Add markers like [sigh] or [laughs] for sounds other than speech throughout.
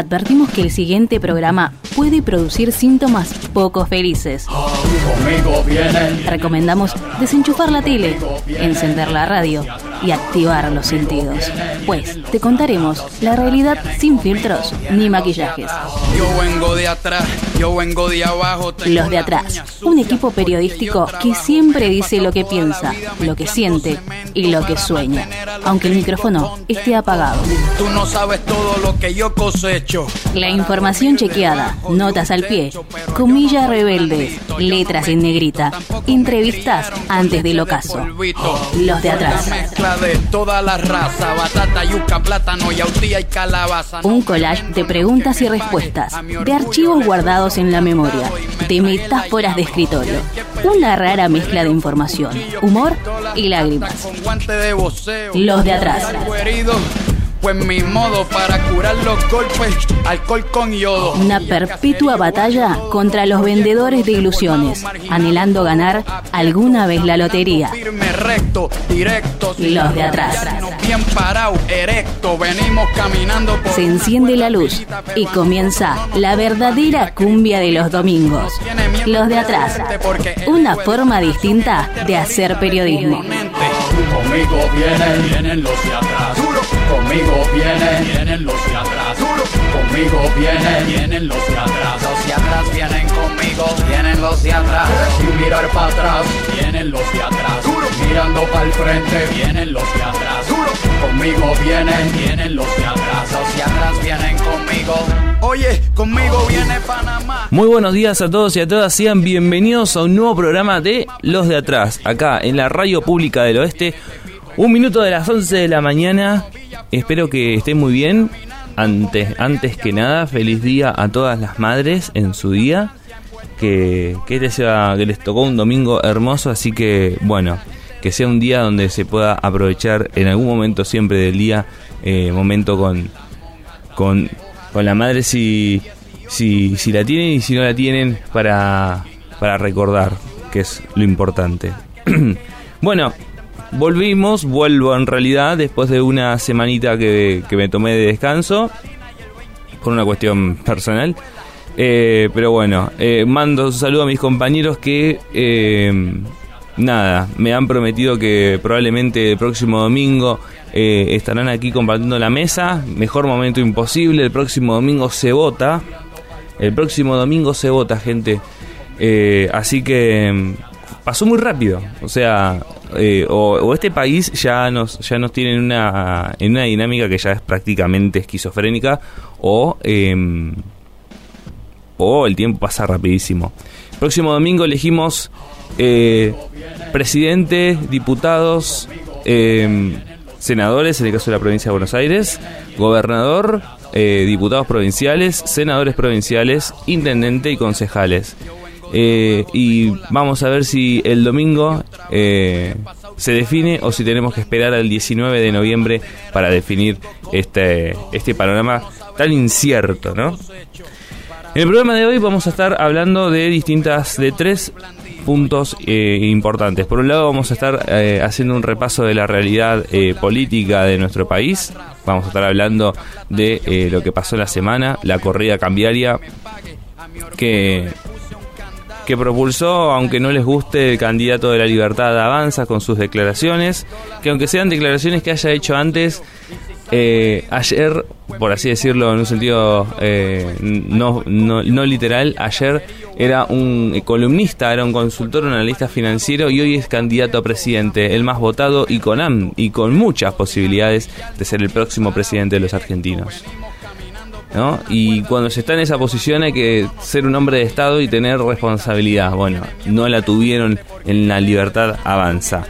advertimos que el siguiente programa puede producir síntomas poco felices. Recomendamos desenchufar la tele, encender la radio y activar los sentidos. Pues te contaremos la realidad sin filtros ni maquillajes. Yo vengo de atrás, yo vengo de abajo. Los de atrás, un equipo periodístico que siempre dice lo que piensa, lo que siente y lo que sueña, aunque el micrófono esté apagado. Tú no sabes todo lo que yo cosecho. La información chequeada, notas al pie, comillas rebeldes, letras en negrita, entrevistas antes del ocaso. Los de atrás. Mezcla de toda la raza, batata, yuca, plátano, yautía y calabaza. Un collage de preguntas y respuestas, de archivos guardados en la memoria, de metáforas de escritorio. Una rara mezcla de información, humor y lágrimas. Los de atrás. Pues mi modo para curar los golpes, alcohol con yodo. Una perpetua batalla contra los vendedores de ilusiones, anhelando ganar alguna vez la lotería. Firme, recto, directo. Los de atrás. Bien parado, erecto. Venimos caminando por Se enciende la luz y comienza la verdadera cumbia de los domingos. Los de atrás. Una forma distinta de hacer periodismo. Conmigo vienen, vienen los de atrás. Conmigo vienen, vienen los de atrás. Conmigo vienen, vienen los de atrás. Los de atrás vienen conmigo, vienen los de atrás. Sin mirar para atrás, vienen los de atrás. Mirando para el frente, vienen los de atrás. Conmigo vienen, vienen los de atrás. Los de atrás vienen conmigo. Oye, conmigo viene Panamá. Muy buenos días a todos y a todas, sean bienvenidos a un nuevo programa de Los de Atrás, acá en la Radio Pública del Oeste. Un minuto de las 11 de la mañana, espero que estén muy bien. Antes, antes que nada, feliz día a todas las madres en su día. Que, que, sea- que les tocó un domingo hermoso, así que bueno, que sea un día donde se pueda aprovechar en algún momento siempre del día, eh, momento con, con, con la madre si, si, si la tienen y si no la tienen para, para recordar, que es lo importante. [clears throat] bueno, volvimos, vuelvo en realidad después de una semanita que, que me tomé de descanso, por una cuestión personal. Eh, pero bueno, eh, mando un saludo a mis compañeros que, eh, nada, me han prometido que probablemente el próximo domingo eh, estarán aquí compartiendo la mesa. Mejor momento imposible, el próximo domingo se vota. El próximo domingo se vota, gente. Eh, así que mm, pasó muy rápido. O sea, eh, o, este país ya nos, ya nos tiene en una, en una dinámica que ya es prácticamente esquizofrénica, o, em, o el tiempo pasa rapidísimo. Próximo domingo elegimos eh, presidente, diputados, em, senadores, en el caso de la provincia de Buenos Aires, gobernador, eh, diputados provinciales, senadores provinciales, intendente y concejales. Eh, y vamos a ver si el domingo eh, se define o si tenemos que esperar al 19 de noviembre para definir este, este panorama tan incierto, ¿no? En el programa de hoy vamos a estar hablando de distintas, de tres puntos eh, importantes. Por un lado vamos a estar eh, haciendo un repaso de la realidad eh, política de nuestro país. Vamos a estar hablando de lo que pasó la semana, la corrida cambiaria que que propulsó, aunque no les guste, el candidato de la libertad avanza con sus declaraciones, que aunque sean declaraciones que haya hecho antes, eh, ayer, por así decirlo en un sentido eh, no, no, literal, ayer era un columnista, era un consultor, un analista financiero y hoy es candidato a presidente, el más votado y con, y con muchas posibilidades de ser el próximo presidente de los argentinos. ¿No? Y cuando se está en esa posición hay que ser un hombre de Estado y tener responsabilidad. Bueno, no la tuvieron en la libertad avanza.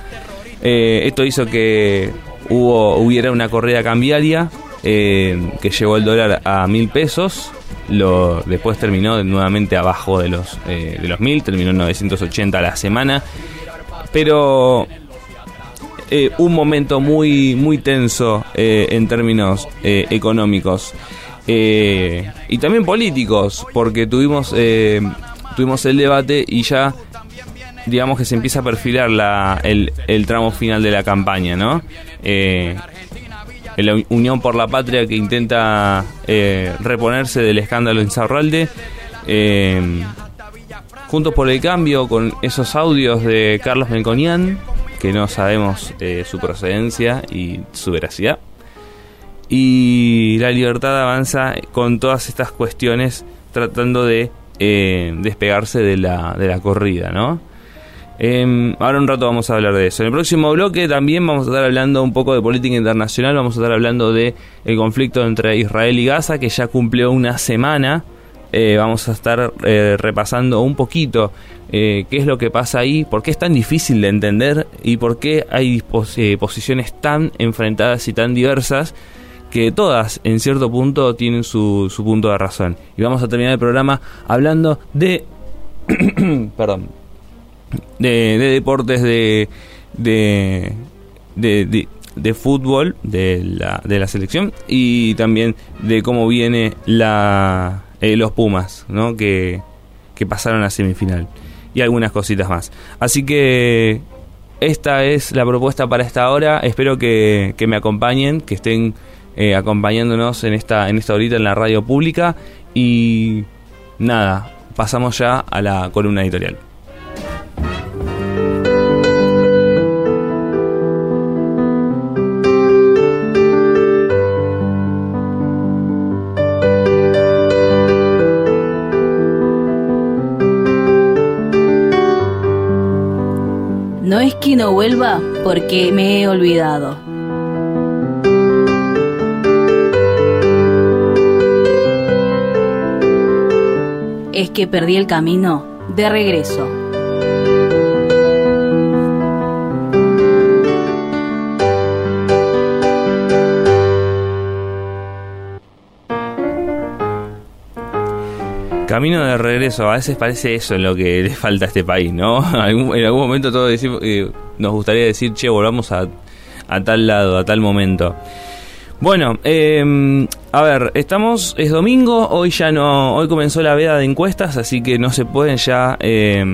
Eh, esto hizo que hubo, hubiera una corrida cambiaria eh, que llevó el dólar a mil pesos. Lo, después terminó nuevamente abajo de los, eh, de los mil, terminó en 980 a la semana. Pero eh, un momento muy, muy tenso eh, en términos eh, económicos eh, y también políticos, porque tuvimos, eh, tuvimos el debate y ya digamos que se empieza a perfilar la, el, tramo final de la campaña, ¿no? Eh, la Unión por la Patria que intenta eh, reponerse del escándalo en Zarralde. Juntos por el Cambio con esos audios de Carlos Melconian, que no sabemos eh, su procedencia y su veracidad. Y la libertad avanza con todas estas cuestiones tratando de eh, despegarse de la, de la corrida, ¿no? Em, ahora un rato vamos a hablar de eso. En el próximo bloque también vamos a estar hablando un poco de política internacional, vamos a estar hablando de el conflicto entre Israel y Gaza, que ya cumplió una semana. Eh, vamos a estar eh, repasando un poquito qué es lo que pasa ahí, por qué es tan difícil de entender y por qué hay posiciones tan enfrentadas y tan diversas que todas en cierto punto tienen su, su punto de razón. Y vamos a terminar el programa hablando de... [coughs] perdón. De, deportes de, de, de, de, fútbol de la, de la selección y también de cómo viene la, eh, los Pumas, ¿no? Que, que pasaron a semifinal y algunas cositas más. Así que esta es la propuesta para esta hora. Espero que, que me acompañen, que estén eh, acompañándonos en esta, en esta horita en la radio pública. Y nada, pasamos ya a la columna editorial. No es que no vuelva porque me he olvidado es que perdí el camino de regreso. Camino de regreso, a veces parece eso en lo que le falta a este país, ¿no? [laughs] en algún momento todos decimos, eh, nos gustaría decir, che, volvamos a, a tal lado, a tal momento. Bueno, eh, a ver, estamos, es domingo, hoy ya no, hoy comenzó la veda de encuestas, así que no se pueden ya, eh,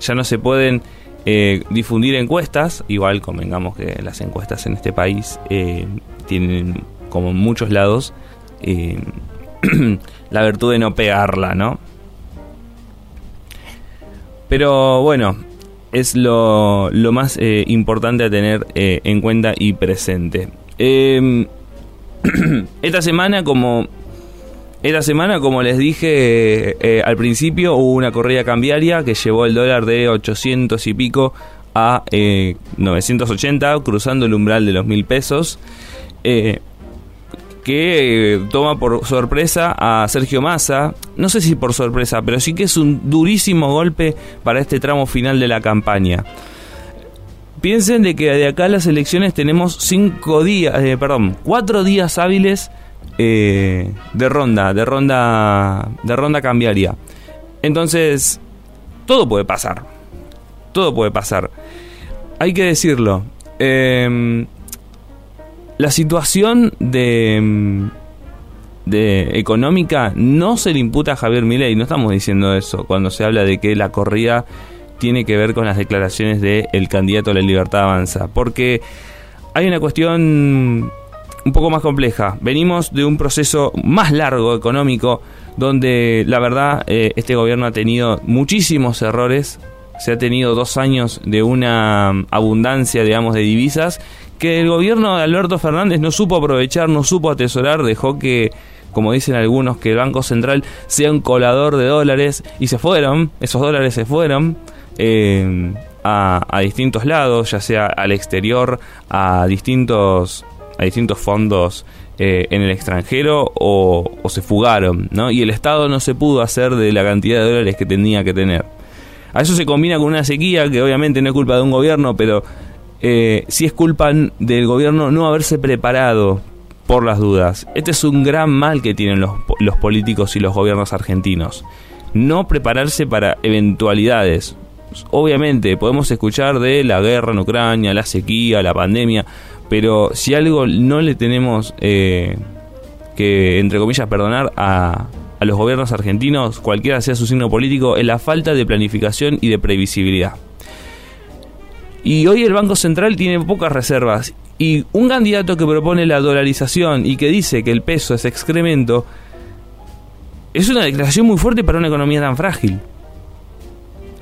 ya no se pueden eh, difundir encuestas, igual convengamos que las encuestas en este país eh, tienen, como en muchos lados, [clears throat] la virtud de no pegarla, ¿no? Pero bueno, es lo, lo más importante a tener en cuenta y presente. Eh, [clears throat] esta semana, como esta semana, como les dije eh, al principio, hubo una corrida cambiaria que llevó el dólar de 800 y pico a 980, eh, cruzando el umbral de los mil pesos. Eh, que toma por sorpresa a Sergio Massa. No sé si por sorpresa, pero sí que es un durísimo golpe para este tramo final de la campaña. Piensen de que de acá a las elecciones tenemos cinco días, eh, perdón, cuatro días hábiles eh, de ronda, de ronda, de ronda cambiaria. Entonces, todo puede pasar. Todo puede pasar. Hay que decirlo. Em, la situación de, de económica no se le imputa a Javier Milei. No estamos diciendo eso cuando se habla de que la corrida tiene que ver con las declaraciones del el candidato a la libertad avanza. Porque hay una cuestión un poco más compleja. Venimos de un proceso más largo económico donde la verdad eh, este gobierno ha tenido muchísimos errores. Se ha tenido dos años de una abundancia, digamos, de divisas que el gobierno de Alberto Fernández no supo aprovechar, no supo atesorar, dejó que como dicen algunos, que el Banco Central sea un colador de dólares y se fueron, esos dólares se fueron. Eh, a, distintos lados, ya sea al exterior, a distintos, a distintos fondos eh, en el extranjero o, se fugaron, ¿no? Y el Estado no se pudo hacer de la cantidad de dólares que tenía que tener. A eso se combina con una sequía que obviamente no es culpa de un gobierno, pero eh, sí es culpa del gobierno no haberse preparado por las dudas. Este es un gran mal que tienen los, los políticos y los gobiernos argentinos. No prepararse para eventualidades obviamente podemos escuchar de la guerra en Ucrania, la sequía, la pandemia, pero si algo no le tenemos eh, que, entre comillas, perdonar a, a los gobiernos argentinos, cualquiera sea su signo político, es la falta de planificación y de previsibilidad. Y hoy el Banco Central tiene pocas reservas. Y un candidato que propone la dolarización y que dice que el peso es excremento, es una declaración muy fuerte para una economía tan frágil.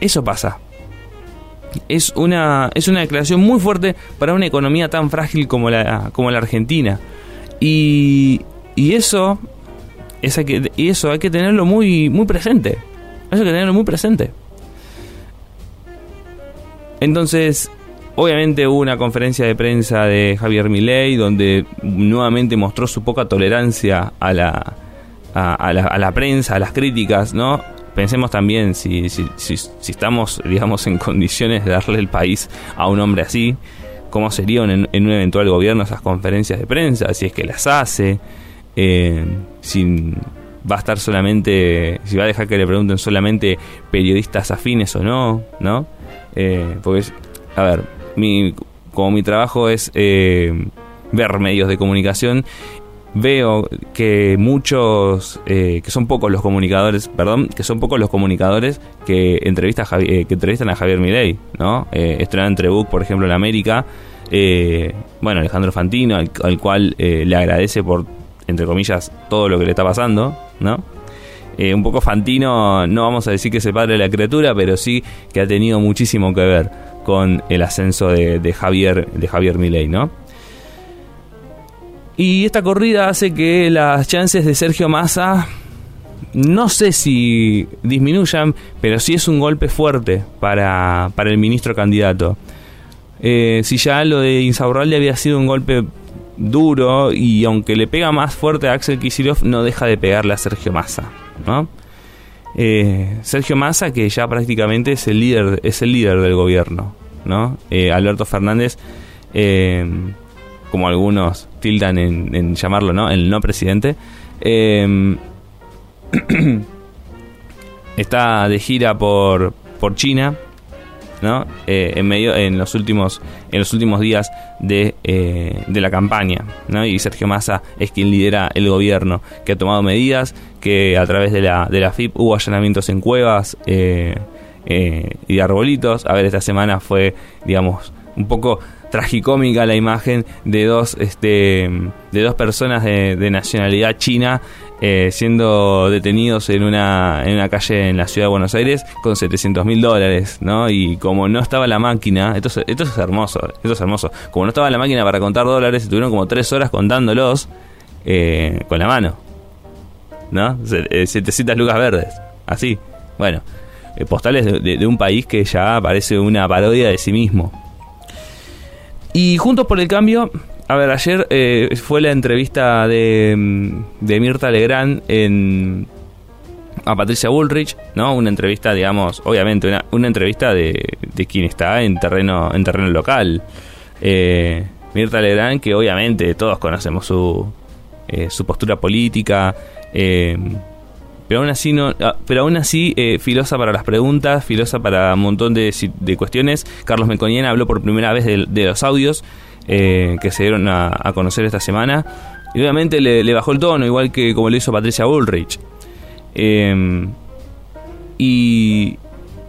Eso pasa. Es una, es una declaración muy fuerte para una economía tan frágil como la, como la Argentina. Y, y eso, y eso hay que tenerlo muy, muy presente. Eso hay que tenerlo muy presente. Entonces, obviamente hubo una conferencia de prensa de Javier Milei donde nuevamente mostró su poca tolerancia a la, a, la, a la prensa, a las críticas, ¿no? Pensemos también si, si, si, estamos, digamos, en condiciones de darle el país a un hombre así, cómo sería en, un eventual gobierno esas conferencias de prensa, si es que las hace, eh, si va a estar solamente, si va a dejar que le pregunten solamente periodistas afines o no, ¿no? Eh, porque, a ver, mi, como mi trabajo es eh, ver medios de comunicación, veo que muchos, eh, que son pocos los comunicadores, perdón, que son pocos los comunicadores que, entrevista que entrevistan a Javier Milei, ¿no? Eh, Estrenado entre por ejemplo, en América, bueno, Alejandro Fantino, al, cual le agradece por, entre comillas, todo lo que le está pasando, ¿no? un poco Fantino, no vamos a decir que es el padre de la criatura, pero sí que ha tenido muchísimo que ver con el ascenso de, Javier de Javier Milei, ¿no? Y esta corrida hace que las chances de Sergio Massa no sé si disminuyan, pero sí es un golpe fuerte para, para el ministro candidato. Eh, si ya lo de Insaurralde había sido un golpe duro y aunque le pega más fuerte a Axel Kicillof, no deja de pegarle a Sergio Massa, ¿no? Eh, Sergio Massa, que ya prácticamente es el líder, es el líder del gobierno, ¿no? Eh, Alberto Fernández, como algunos tildan en, llamarlo, ¿no? El no presidente. [clears throat] está de gira por, por China, ¿no? en medio en los últimos en los últimos días de, de la campaña ¿no? y Sergio Massa es quien lidera el gobierno que ha tomado medidas que a través de la, de la FIP hubo allanamientos en cuevas eh, eh, y arbolitos. A ver, esta semana fue, digamos, un poco tragicómica la imagen de dos, este, de dos personas de, nacionalidad china eh, siendo detenidos en una, en una calle en la ciudad de Buenos Aires con 700 mil dólares, ¿no? Y como no estaba la máquina, esto es, esto es hermoso, esto es hermoso, como no estaba la máquina para contar dólares, estuvieron como tres horas contándolos con la mano. ¿no? 700 eh, lucas verdes, así. Bueno, eh, postales de, un país que ya parece una parodia de sí mismo. Y Juntos por el Cambio, a ver, ayer eh, fue la entrevista de, mm, de Mirta Legrand en, a Patricia Bullrich, ¿no? Una entrevista, digamos, obviamente, una, una entrevista de, de, quien está en terreno, en terreno local. Mirta Legrand, que obviamente todos conocemos su, su postura política, eh, pero aún así, no, ah, pero aún así eh, filosa para las preguntas, filosa para un montón de, cuestiones. Carlos Melconian habló por primera vez de, los audios eh, que se dieron a, conocer esta semana. Y obviamente le, bajó el tono, igual que como lo hizo Patricia Bullrich. y, y,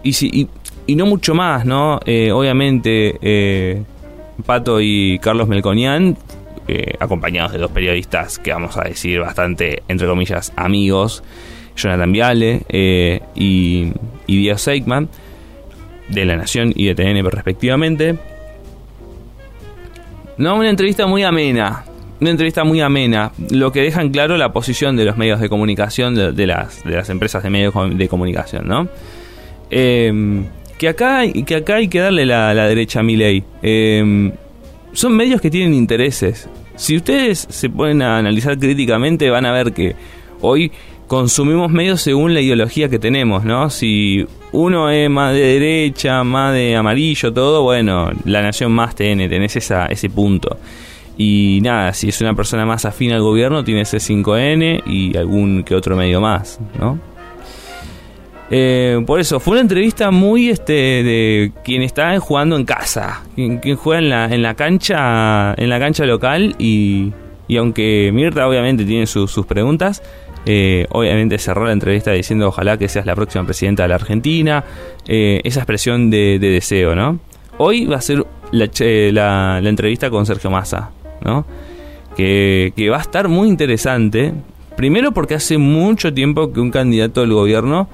y, y, no mucho más, ¿no? obviamente, Pato y Carlos Melconian eh, acompañados de dos periodistas que vamos a decir bastante, entre comillas, amigos, Jonathan Viale eh, y, y Diego Seigman, de La Nación y de TN respectivamente. No, una entrevista muy amena, una entrevista muy amena, lo que deja en claro la posición de los medios de comunicación, de, las, de las empresas de medios de comunicación, ¿no? Em, que, acá, que acá hay que darle la, derecha a mi ley. Em, son medios que tienen intereses. Si ustedes se ponen a analizar críticamente, van a ver que hoy consumimos medios según la ideología que tenemos, ¿no? Si uno es más de derecha, más de amarillo, todo, bueno, la nación más tiene, tenés ese punto. Y nada, si es una persona más afín al gobierno, tiene ese 5N y algún que otro medio más, ¿no? Eh, por eso, fue una entrevista muy este de quien está jugando en casa, quien, juega en la, en la cancha, en la cancha local y, y aunque Mirta obviamente tiene sus preguntas, eh, obviamente cerró la entrevista diciendo ojalá que seas la próxima presidenta de la Argentina, eh, esa expresión de, deseo, ¿no? hoy va a ser la, entrevista con Sergio Massa, ¿no? Que, va a estar muy interesante. Primero porque hace mucho tiempo que un candidato del gobierno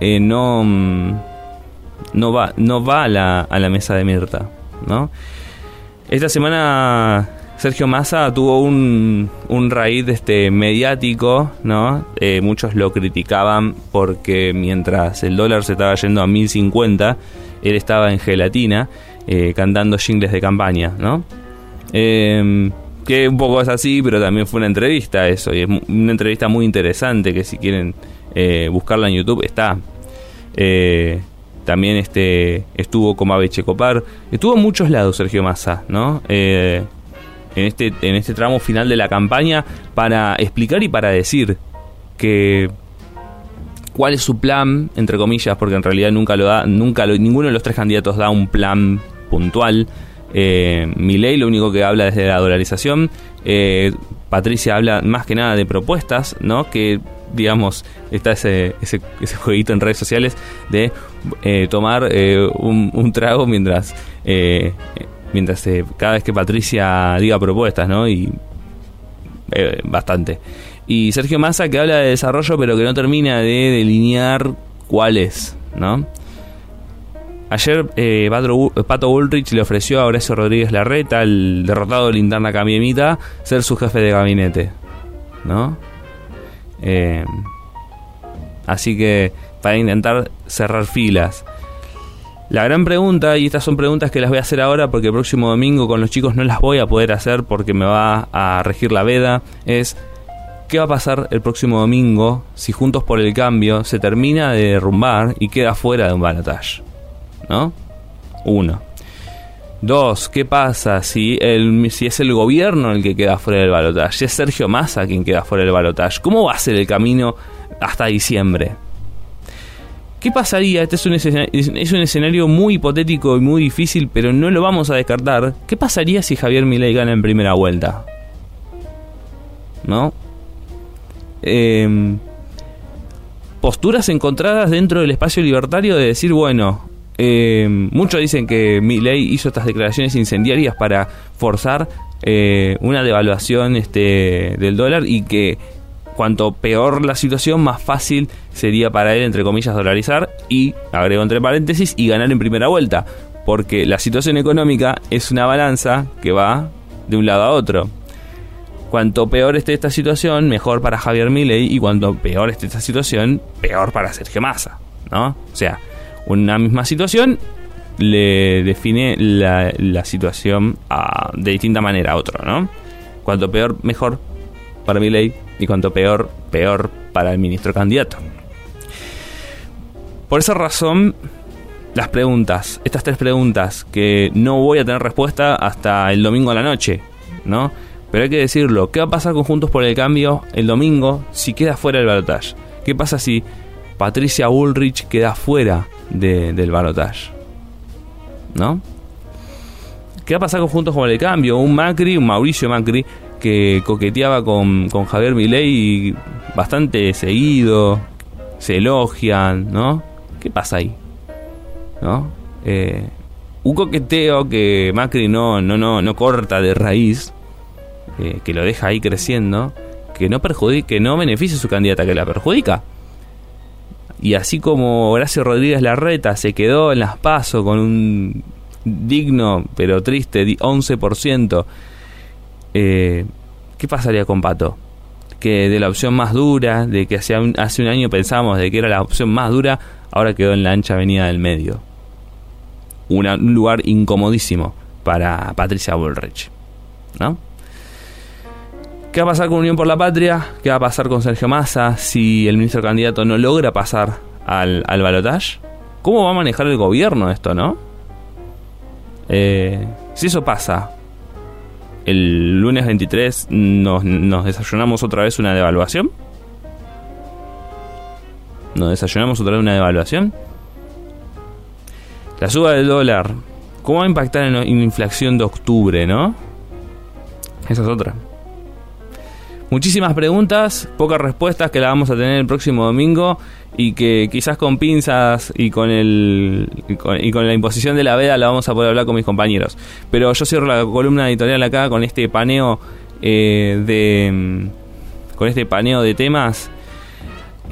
eh, no, mm, no va, no va a, la, a la mesa de Mirta, ¿no? Esta semana Sergio Massa tuvo un, un raíz este, mediático, ¿no? Eh, muchos lo criticaban porque mientras el dólar se estaba yendo a 1050, él estaba en gelatina eh, cantando jingles de campaña, ¿no? Eh, que un poco es así, pero también fue una entrevista eso, y es una entrevista muy interesante que si quieren eh, buscarla en YouTube está. también este estuvo con Mabe Checopar, estuvo en muchos lados Sergio Massa, ¿no? En este en este tramo final de la campaña para explicar y para decir que cuál es su plan, entre comillas, porque en realidad nunca lo da, nunca ninguno de los tres candidatos da un plan puntual. Eh, ley lo único que habla es de la dolarización. Eh, Patricia habla más que nada de propuestas, ¿no? Que, digamos, está ese, ese, ese jueguito en redes sociales de eh, tomar eh, un, trago mientras, mientras cada vez que Patricia diga propuestas, ¿no? Y bastante. Y Sergio Massa que habla de desarrollo pero que no termina de delinear cuál es, ¿no? Ayer eh, Pato Bullrich le ofreció a Horacio Rodríguez Larreta, el derrotado de Linterna Camiemita, ser su jefe de gabinete. ¿No? Eh, así que para intentar cerrar filas. La gran pregunta, y estas son preguntas que las voy a hacer ahora porque el próximo domingo con los chicos no las voy a poder hacer porque me va a regir la veda, es ¿qué va a pasar el próximo domingo si Juntos por el Cambio se termina de derrumbar y queda fuera de un balotaje? ¿no? Uno. Dos, ¿qué pasa si, el, si es el gobierno el que queda fuera del balotaje? Si es Sergio Massa quien queda fuera del balotaje. ¿Cómo va a ser el camino hasta diciembre? ¿Qué pasaría? Este es un, escenario, muy hipotético y muy difícil, pero no lo vamos a descartar. ¿Qué pasaría si Javier Milei gana en primera vuelta? ¿No? Em, posturas encontradas dentro del espacio libertario de decir, bueno, eh, muchos dicen que Milley hizo estas declaraciones incendiarias para forzar eh, una devaluación este, del dólar y que cuanto peor la situación, más fácil sería para él, entre comillas, dolarizar y, agrego entre paréntesis, y ganar en primera vuelta. Porque la situación económica es una balanza que va de un lado a otro. Cuanto peor esté esta situación, mejor para Javier Milei y cuanto peor esté esta situación, peor para Sergio Massa, ¿no? O sea, una misma situación le define la, situación de distinta manera a otro, ¿no? Cuanto peor, mejor para mi ley y cuanto peor, peor para el ministro candidato. Por esa razón, las preguntas, estas tres preguntas que no voy a tener respuesta hasta el domingo a la noche, ¿no? Pero hay que decirlo, ¿qué va a pasar con Juntos por el Cambio el domingo si queda fuera del balotaje? ¿Qué pasa si Patricia Bullrich queda fuera del balotaje. ¿No? ¿Qué ha pasado con Juntos con el Cambio? Un Macri, un Mauricio Macri, que coqueteaba con, con Javier Milei bastante seguido, se elogian, ¿no? ¿Qué pasa ahí? ¿No? Eh, un coqueteo que Macri no, no, no, no corta de raíz, eh, que lo deja ahí creciendo, que no perjudique, que no beneficia a su candidata, que la perjudica. Y así como Horacio Rodríguez Larreta se quedó en las PASO con un digno pero triste 11%, eh, ¿qué pasaría con Pato? Que de la opción más dura, de que hace un, hace un año pensábamos de que era la opción más dura, ahora quedó en la ancha avenida del medio. un lugar incomodísimo para Patricia Bullrich. ¿No? ¿Qué va a pasar con Unión por la Patria? ¿Qué va a pasar con Sergio Massa si el ministro candidato no logra pasar al, al balotaje? ¿Cómo va a manejar el gobierno esto, no? Eh, si eso pasa, el lunes 23 nos, nos desayunamos otra vez una devaluación. ¿Nos desayunamos otra vez una devaluación? La suba del dólar, ¿cómo va a impactar en la inflación de octubre, no? Esa es otra. Muchísimas preguntas, pocas respuestas que la vamos a tener el próximo domingo y que quizás con pinzas y con el y con, la imposición de la veda la vamos a poder hablar con mis compañeros. Pero yo cierro la columna editorial acá con este paneo eh, de con este paneo de temas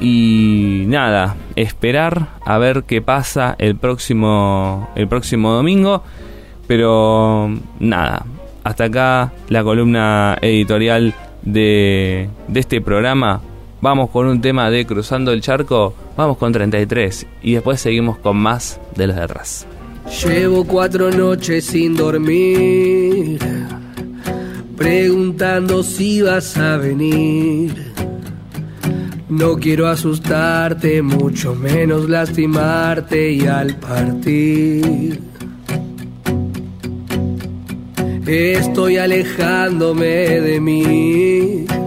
y nada, esperar a ver qué pasa el próximo el próximo domingo, pero nada, hasta acá la columna editorial de, de este programa. Vamos con un tema de Cruzando el Charco, vamos con 33 y después seguimos con más de los de atrás. Llevo cuatro noches sin dormir, preguntando si vas a venir. No quiero asustarte, mucho menos lastimarte y al partir. Estoy alejándome de mí.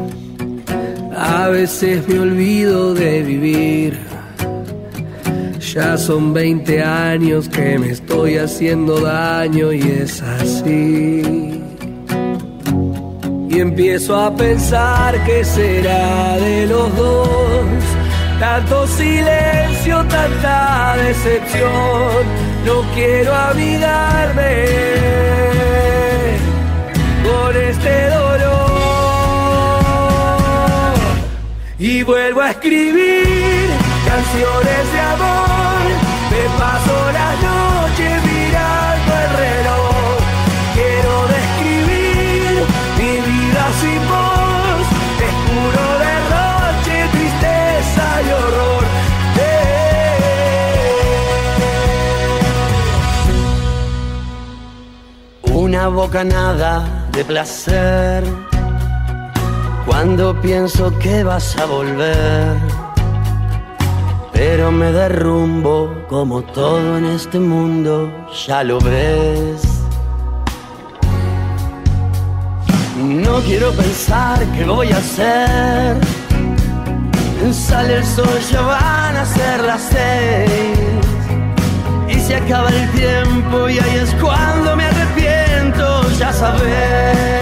A veces me olvido de vivir. Ya son 20 años que me estoy haciendo daño y es así y empiezo a pensar que será de los dos. Tanto silencio, tanta decepción, no quiero amigarme con este dolor. Y vuelvo a escribir canciones de amor, me paso las noches mirando el reloj, quiero sin voz, es puro derroche, tristeza y horror. Una bocanada de placer cuando pienso que vas a volver. Pero me derrumbo como todo en este mundo, ya lo ves. No quiero pensar qué voy a hacer. Sale el sol, ya van a ser las seis. Y se acaba el tiempo y ahí es cuando me arrepiento, ya sabes.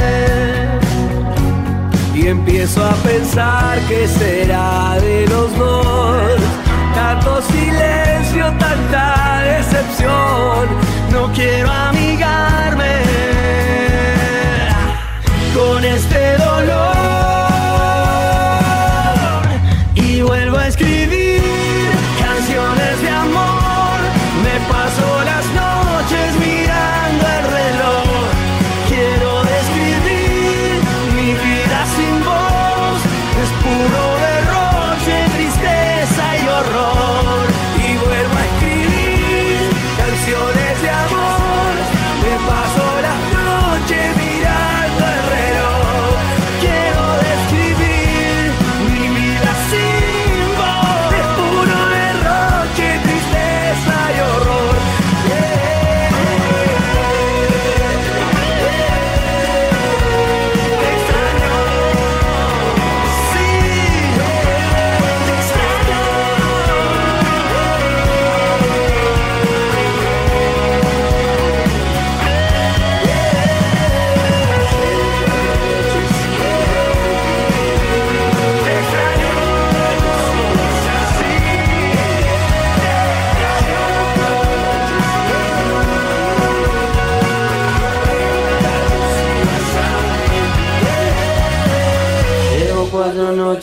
Empiezo a pensar que será de los dos. Tanto silencio, tanta decepción. No quiero amigarme con este dolor.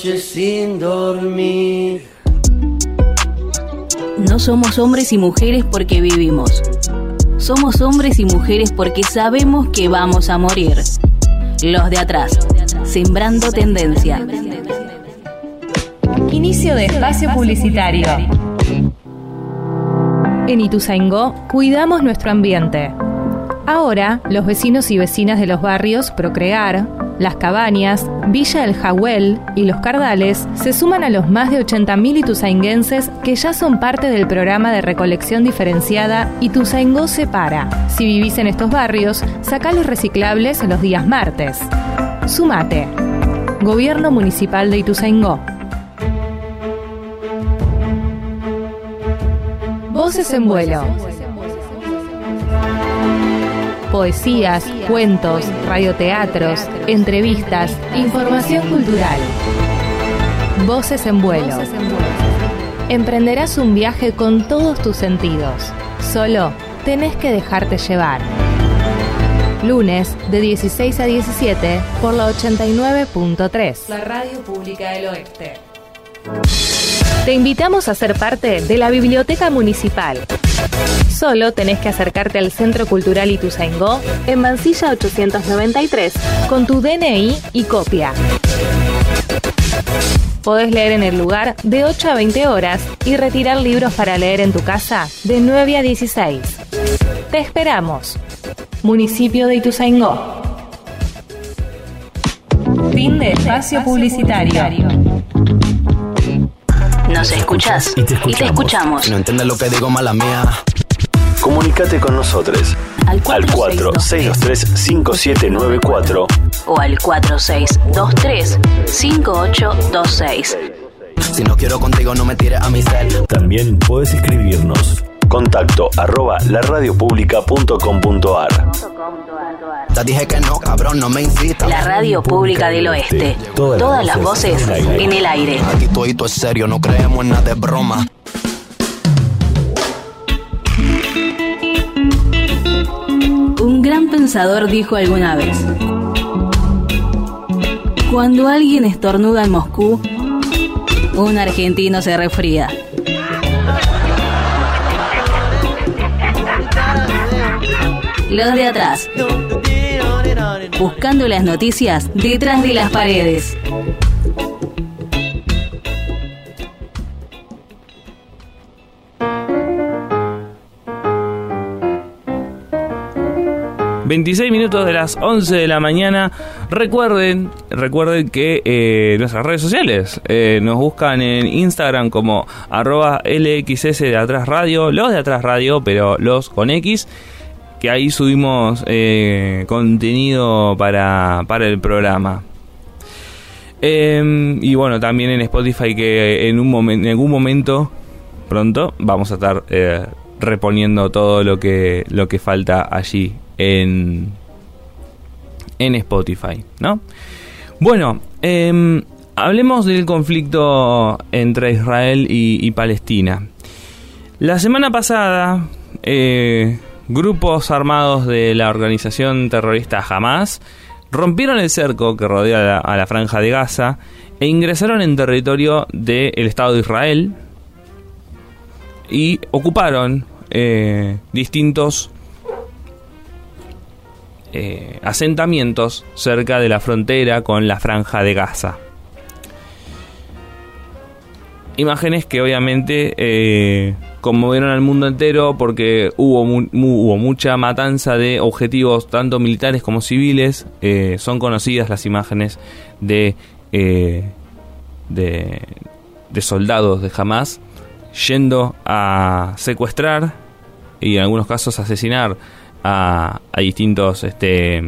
Sin dormir. No somos hombres y mujeres porque vivimos. Somos hombres y mujeres porque sabemos que vamos a morir. Los de atrás, sembrando tendencia. Inicio de espacio publicitario. En Ituzaingó cuidamos nuestro ambiente. Ahora, los vecinos y vecinas de los barrios Procrear, las Cabañas, Villa El Jahuel y Los Cardales se suman a los más de 80.000 ituzainguenses que ya son parte del programa de recolección diferenciada Ituzaingó Separa. Si vivís en estos barrios, saca los reciclables los días martes. Sumate. Gobierno Municipal de Ituzaingó. Voces en vuelo poesías, cuentos, radioteatros, entrevistas, información cultural. Voces en vuelo. emprenderás un viaje con todos tus sentidos. Solo tenés que dejarte llevar. Lunes de 16 a 17 por la 89.3. La radio pública del oeste. Te invitamos a ser parte de la Biblioteca Municipal. Solo tenés que acercarte al Centro Cultural Ituzaingó en Mansilla 893 con tu DNI y copia. Podés leer en el lugar de 8 a 20 horas y retirar libros para leer en tu casa de 9 a 16. Te esperamos. Municipio de Ituzaingó. Fin de espacio publicitario. Nos escuchás Y te escuchamos. No entiendes lo que digo, mala mía. Comunicate con nosotros al al 4623-5794 o al 4623-5826. Si no quiero contigo, no me tires a mi cel. También puedes escribirnos. Contacto arroba laradiopublica.com.ar Te dije que no, cabrón, no me incitas. La radio pública del oeste. Todas las voces en el aire. Aquí todo es serio, no creemos en nada de broma. Un gran pensador dijo alguna vez, cuando alguien estornuda en Moscú, un argentino se resfría. Los de atrás, buscando las noticias detrás de las paredes. 26 minutos de las 11 de la mañana. Recuerden, recuerden que eh, nuestras redes sociales eh, nos buscan en Instagram como arroba LXS de Atrás Radio, los de Atrás Radio, pero los con X, que ahí subimos eh, contenido para, para el programa. Eh, y bueno, también en Spotify que en, un momen- en algún momento, pronto, vamos a estar reponiendo todo lo que, lo que falta allí en, en Spotify, ¿no? Bueno, eh, hablemos del conflicto entre Israel y, Palestina. La semana pasada, eh, grupos armados de la organización terrorista Hamas rompieron el cerco que rodea a la, a la franja de Gaza e ingresaron en territorio del Estado de Israel y ocuparon eh, distintos eh, asentamientos cerca de la frontera con la franja de Gaza. Imágenes que obviamente eh, conmovieron al mundo entero porque hubo, hubo mucha matanza de objetivos tanto militares como civiles. Eh, son conocidas las imágenes de, de, de soldados de Hamas yendo a secuestrar y en algunos casos asesinar a, a distintos este,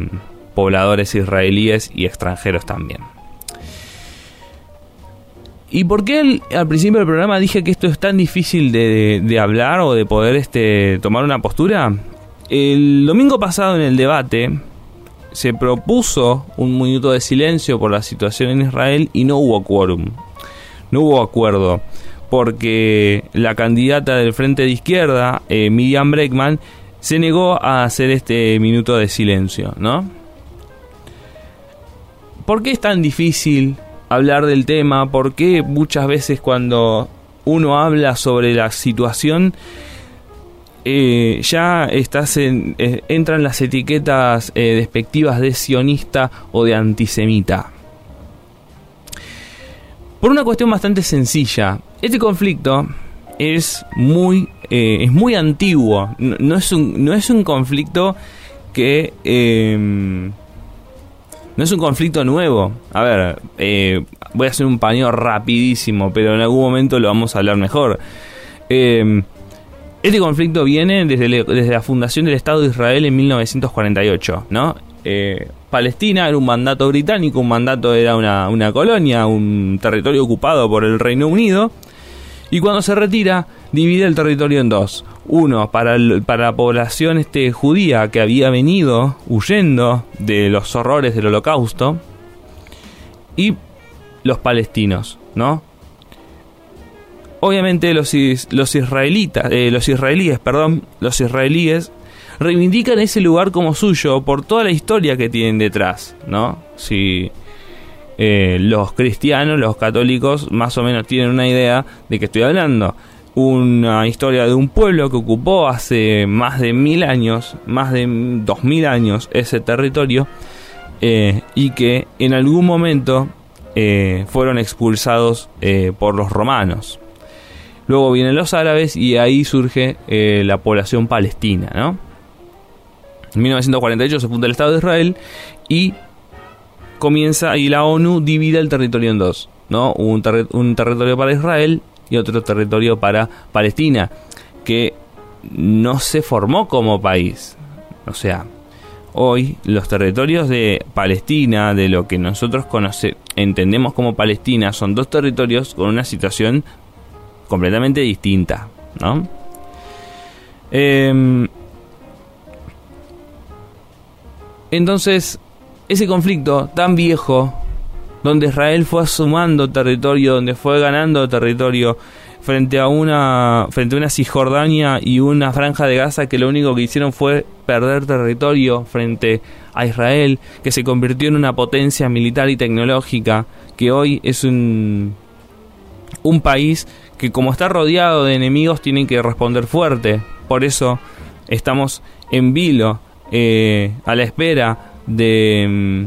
pobladores israelíes y extranjeros también. ¿Y por qué al, al principio del programa dije que esto es tan difícil de, de- de hablar o de poder este, tomar una postura? El domingo pasado en el debate se propuso un minuto de silencio por la situación en Israel y no hubo quórum. No hubo acuerdo porque la candidata del Frente de Izquierda, eh, Miriam Breckman, se negó a hacer este minuto de silencio, ¿no? ¿Por qué es tan difícil hablar del tema? ¿Por qué muchas veces cuando uno habla sobre la situación eh, ya estás en, eh, entran las etiquetas eh, despectivas de sionista o de antisemita? Por una cuestión bastante sencilla. Este conflicto es muy, eh, es muy antiguo. No, es un, no es un conflicto que... eh, no es un conflicto nuevo. A ver, eh, voy a hacer un paño rapidísimo, pero en algún momento lo vamos a hablar mejor. Eh, este conflicto viene desde, desde la fundación del Estado de Israel en 1948, ¿no? Eh, Palestina era un mandato británico, un mandato era una, una colonia, un territorio ocupado por el Reino Unido. Y cuando se retira, divide el territorio en dos. Uno para, la población este, judía que había venido huyendo de los horrores del holocausto. Y los palestinos, ¿no? obviamente los, los israelitas, eh, los israelíes, perdón, los israelíes reivindican ese lugar como suyo por toda la historia que tienen detrás, ¿no? Si eh, los cristianos, los católicos, más o menos tienen una idea de que estoy hablando. Una historia de un pueblo que ocupó hace más de mil años, más de dos mil años ese territorio eh, y que en algún momento eh, fueron expulsados por los romanos. Luego vienen los árabes y ahí surge la población palestina. En 1948 se funda el Estado de Israel y comienza y la ONU divide el territorio en dos, ¿no? Un, un territorio para Israel y otro territorio para Palestina, que no se formó como país. O sea, hoy los territorios de Palestina, de lo que nosotros conoce, entendemos como Palestina, son dos territorios con una situación completamente distinta, ¿no? Eh, Entonces, ese conflicto tan viejo, donde Israel fue sumando territorio, donde fue ganando territorio frente a una frente a una Cisjordania y una franja de Gaza que lo único que hicieron fue perder territorio frente a Israel, que se convirtió en una potencia militar y tecnológica, que hoy es un un país que como está rodeado de enemigos tiene que responder fuerte. Por eso estamos en vilo eh, a la espera de,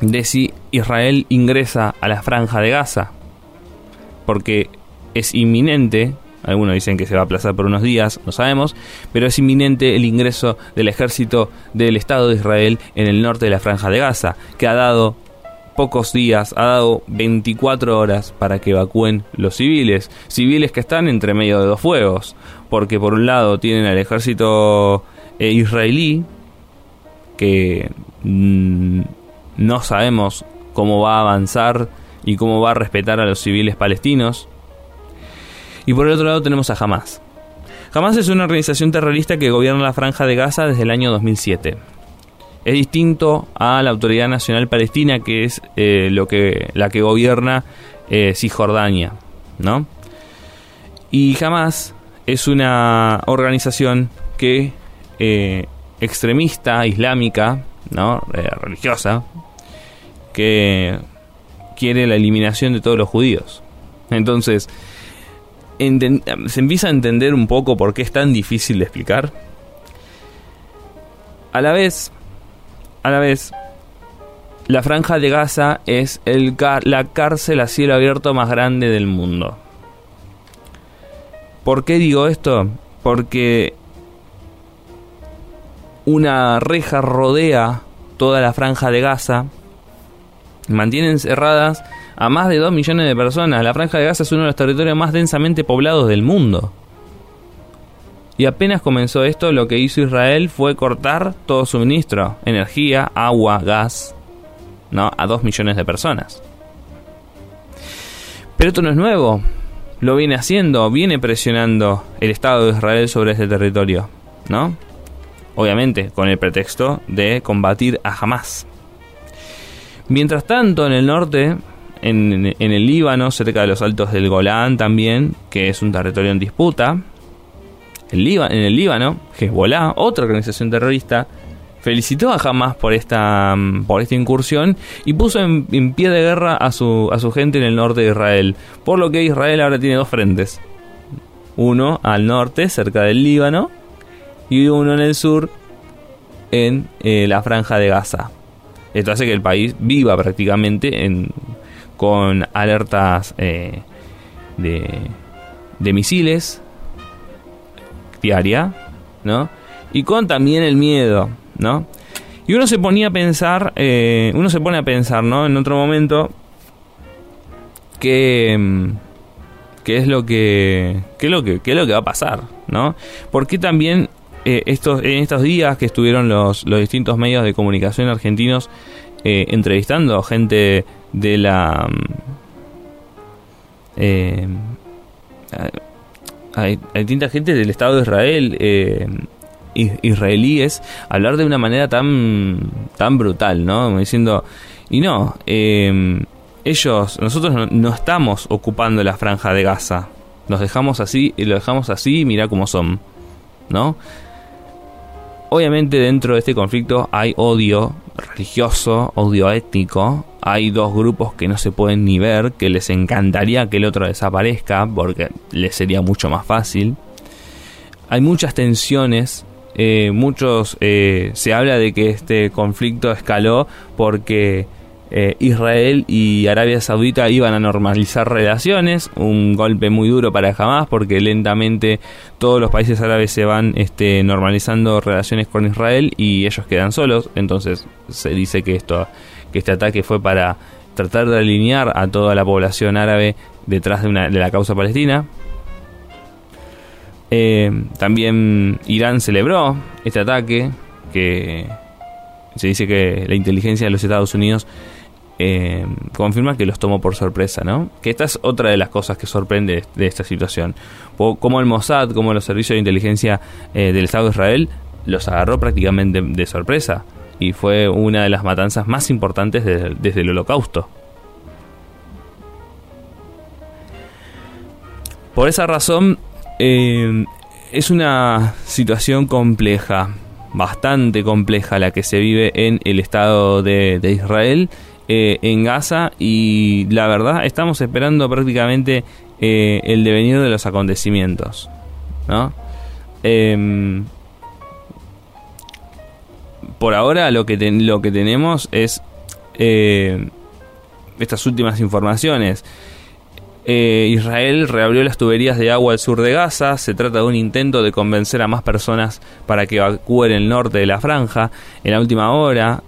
mm, de si Israel ingresa a la franja de Gaza, porque es inminente, algunos dicen que se va a aplazar por unos días, no sabemos, pero es inminente el ingreso del ejército del Estado de Israel en el norte de la franja de Gaza, que ha dado pocos días, ha dado 24 horas para que evacúen los civiles, civiles que están entre medio de dos fuegos, porque por un lado tienen al ejército eh, israelí, que mm, no sabemos cómo va a avanzar y cómo va a respetar a los civiles palestinos, y por el otro lado tenemos a Hamas. Hamas es una organización terrorista que gobierna la franja de Gaza desde el año 2007. Es distinto a la Autoridad Nacional Palestina, que es eh, lo que, la que gobierna eh, Cisjordania, ¿no? Y Hamas es una organización que eh, extremista islámica, ¿no? Eh, religiosa, que quiere la eliminación de todos los judíos. Entonces, se empieza a entender un poco por qué es tan difícil de explicar. A la vez, a la vez, la franja de Gaza es el la cárcel a cielo abierto más grande del mundo. ¿Por qué digo esto? Porque una reja rodea toda la franja de Gaza. Mantienen cerradas a más de 2 millones de personas. La franja de Gaza es uno de los territorios más densamente poblados del mundo. Y apenas comenzó esto, lo que hizo Israel fue cortar todo suministro, energía, agua, gas, ¿no? a 2 millones de personas. Pero esto no es nuevo lo viene haciendo, viene presionando el Estado de Israel sobre ese territorio, ¿no? Obviamente con el pretexto de combatir a Hamas. Mientras tanto, en el norte, en, el Líbano, cerca de los altos del Golán también, que es un territorio en disputa, el en el Líbano, Hezbollah, otra organización terrorista, felicitó a Hamas por esta, mm, por esta incursión y puso en, pie de guerra a su, a su gente en el norte de Israel. Por lo que Israel ahora tiene dos frentes. Uno al norte, cerca del Líbano, y uno en el sur, en eh, la franja de Gaza. Esto hace que el país viva prácticamente en, con alertas eh, de, de misiles diaria, ¿no? Y con también el miedo ¿no? Y uno se ponía a pensar, eh, uno se pone a pensar, ¿no? En otro momento, que, mm, qué es lo que, qué es lo que, qué es lo que va a pasar, ¿no? Porque también eh, estos, en estos días que estuvieron los, los distintos medios de comunicación argentinos eh, entrevistando gente de la eh, hay, hay, distinta gente del Estado de Israel israelíes hablar de una manera tan, tan brutal, ¿no? Diciendo, y no, em, ellos, nosotros no, no estamos ocupando la franja de Gaza. Los dejamos así y lo dejamos así y mira cómo son. ¿No? Obviamente dentro de este conflicto hay odio religioso, odio étnico. Hay dos grupos que no se pueden ni ver, que les encantaría que el otro desaparezca porque les sería mucho más fácil. Hay muchas tensiones, eh, muchos eh, se habla de que este conflicto escaló porque eh, Israel y Arabia Saudita iban a normalizar relaciones, un golpe muy duro para Hamas porque lentamente todos los países árabes se van este, normalizando relaciones con Israel y ellos quedan solos, entonces se dice que esto que este ataque fue para tratar de alinear a toda la población árabe detrás de, una, de la causa palestina. Eh, también Irán celebró este ataque que se dice que la inteligencia de los Estados Unidos eh, confirma que los tomó por sorpresa, ¿no? Que esta es otra de las cosas que sorprende de esta situación. Como el Mossad, como los servicios de inteligencia eh, del Estado de Israel, los agarró prácticamente de, sorpresa. Y fue una de las matanzas más importantes desde, el Holocausto. Por esa razón, eh, es una situación compleja, bastante compleja la que se vive en el Estado de Israel eh, en Gaza y la verdad estamos esperando prácticamente eh, el devenir de los acontecimientos. Em, por ahora lo que, lo que tenemos es eh, estas últimas informaciones. Israel reabrió las tuberías de agua al sur de Gaza. Se trata de un intento de convencer a más personas para que evacúen el norte de la franja. En la última hora,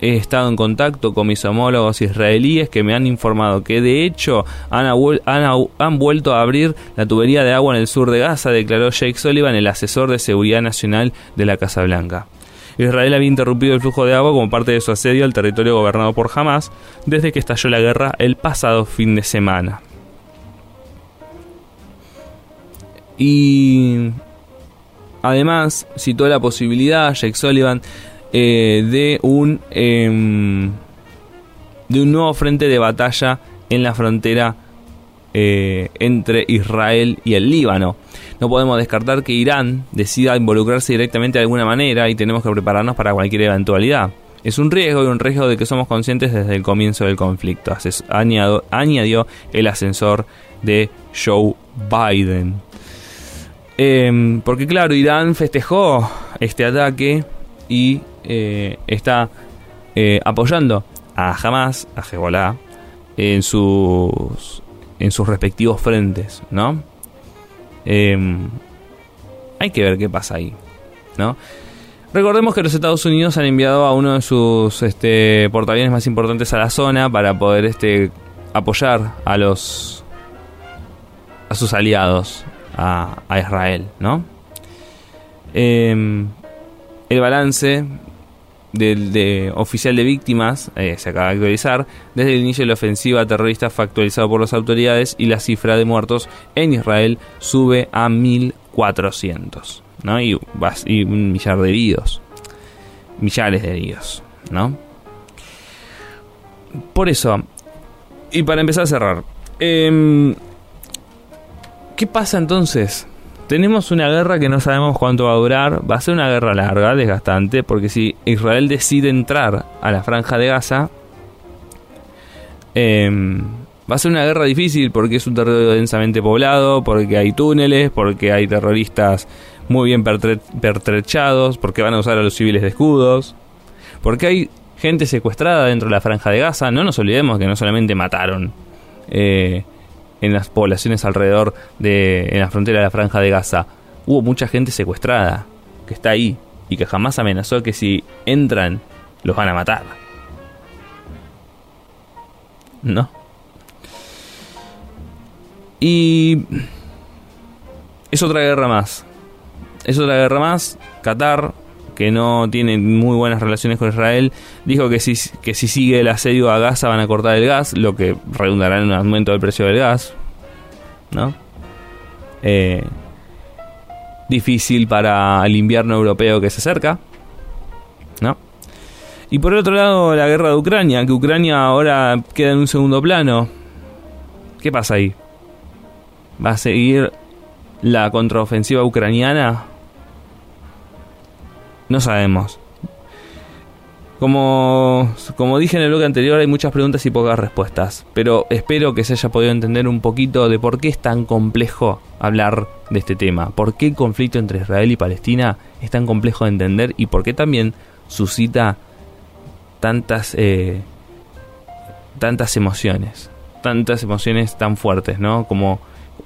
he estado en contacto con mis homólogos israelíes que me han informado que de hecho han, han, vuelto a abrir la tubería de agua en el sur de Gaza, declaró Jake Sullivan, el asesor de seguridad nacional de la Casa Blanca. Israel había interrumpido el flujo de agua como parte de su asedio al territorio gobernado por Hamas desde que estalló la guerra el pasado fin de semana. Y además citó la posibilidad, Jake Sullivan, eh, de un em, de un nuevo frente de batalla en la frontera eh, entre Israel y el Líbano. No podemos descartar que Irán decida involucrarse directamente de alguna manera y tenemos que prepararnos para cualquier eventualidad. Es un riesgo y un riesgo de que somos conscientes desde el comienzo del conflicto, añadió, el ascensor de Joe Biden. Em, porque claro, Irán festejó este ataque y eh, está eh, apoyando a Hamas, a Hezbollah, en sus, en sus respectivos frentes, ¿no? Em, hay que ver qué pasa ahí, ¿no? Recordemos que los Estados Unidos han enviado a uno de sus este, portaaviones más importantes a la zona para poder este, apoyar a los a sus aliados, a, Israel, ¿no? Em, el balance del de oficial de víctimas eh, se acaba de actualizar. Desde el inicio de la ofensiva terrorista fue actualizado por las autoridades y la cifra de muertos en Israel sube a 1400. ¿no? Y, un millar de heridos. Millares de heridos. ¿no? Por eso, y para empezar a cerrar, em, ¿qué pasa entonces tenemos una guerra que no sabemos cuánto va a durar. Va a ser una guerra larga, desgastante, porque si Israel decide entrar a la franja de Gaza, em, va a ser una guerra difícil porque es un territorio densamente poblado, porque hay túneles, porque hay terroristas muy bien pertrechados, porque van a usar a los civiles de escudos, porque hay gente secuestrada dentro de la franja de Gaza. No nos olvidemos que no solamente mataron. Eh, en las poblaciones alrededor de en la frontera de la franja de Gaza hubo mucha gente secuestrada que está ahí y que jamás amenazó que si entran los van a matar. ¿No? Y es otra guerra más. Es otra guerra más. Qatar que no tiene muy buenas relaciones con Israel, dijo que si, que si sigue el asedio a Gaza van a cortar el gas, lo que redundará en un aumento del precio del gas. ¿No? Eh, difícil para el invierno europeo que se acerca. ¿No? Y por otro lado, la guerra de Ucrania, que Ucrania ahora queda en un segundo plano. ¿Qué pasa ahí? ¿Va a seguir la contraofensiva ucraniana? No sabemos. Como, como dije en el bloque anterior, hay muchas preguntas y pocas respuestas, pero espero que se haya podido entender un poquito de por qué es tan complejo hablar de este tema, por qué el conflicto entre Israel y Palestina es tan complejo de entender y por qué también suscita tantas, eh, tantas emociones, tantas emociones tan fuertes, ¿no? Como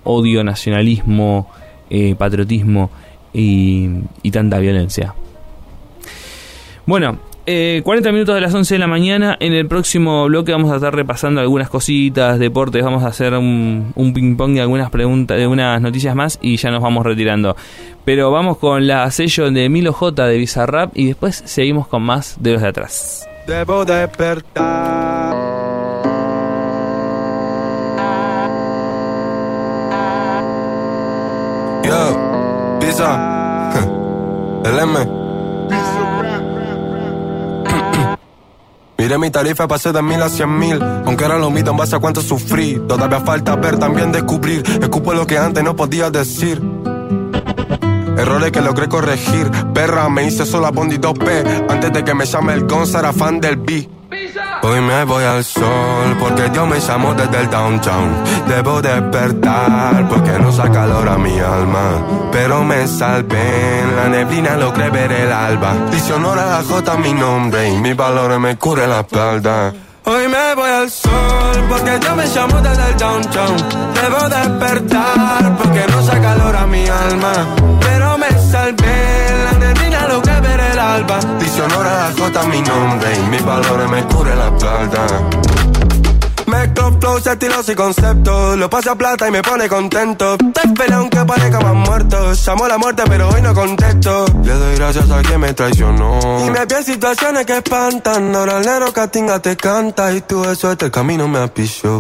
odio, nacionalismo, eh, patriotismo y tanta violencia. Bueno, 40 eh, minutos de las 11 de la mañana. En el próximo bloque vamos a estar repasando algunas cositas, deportes. Vamos a hacer un, ping-pong de algunas preguntas, de unas noticias más y ya nos vamos retirando. Pero vamos con la sello de Milo J de Bizarrap y después seguimos con más de los de atrás. Debo despertar. Yo, [laughs] el M. Miré mi tarifa, pasé de mil a cien mil. Aunque era lo mismo en base a cuánto sufrí. Todavía falta ver, también descubrir. Escupo lo que antes no podía decir. Errores que logré corregir. Perra, me hice sola Bondi 2P. Antes de que me llame el Gonza, era fan del B. Hoy me voy al sol porque Dios me llamó desde el downtown. Debo despertar porque no saca calor a mi alma. Pero me salvé la neblina, logré ver el alba. Dice honor a la J mi nombre y mis valores me cubre la espalda. Hoy me voy al sol porque Dios me llamó desde el downtown. Debo despertar porque no saca calor a mi alma. Pero me salvé alba. Dice honor a la J mi nombre y mis valores me cubre la espalda. Estilos y conceptos. Lo paso a plata y me pone contento. Te espera aunque parezca más muerto. Llamo a la muerte, pero hoy no contesto. Le doy gracias a quien me traicionó. Y me vi en situaciones que espantan. Ahora el nero Catinga te canta. Y tú eso este camino me apició.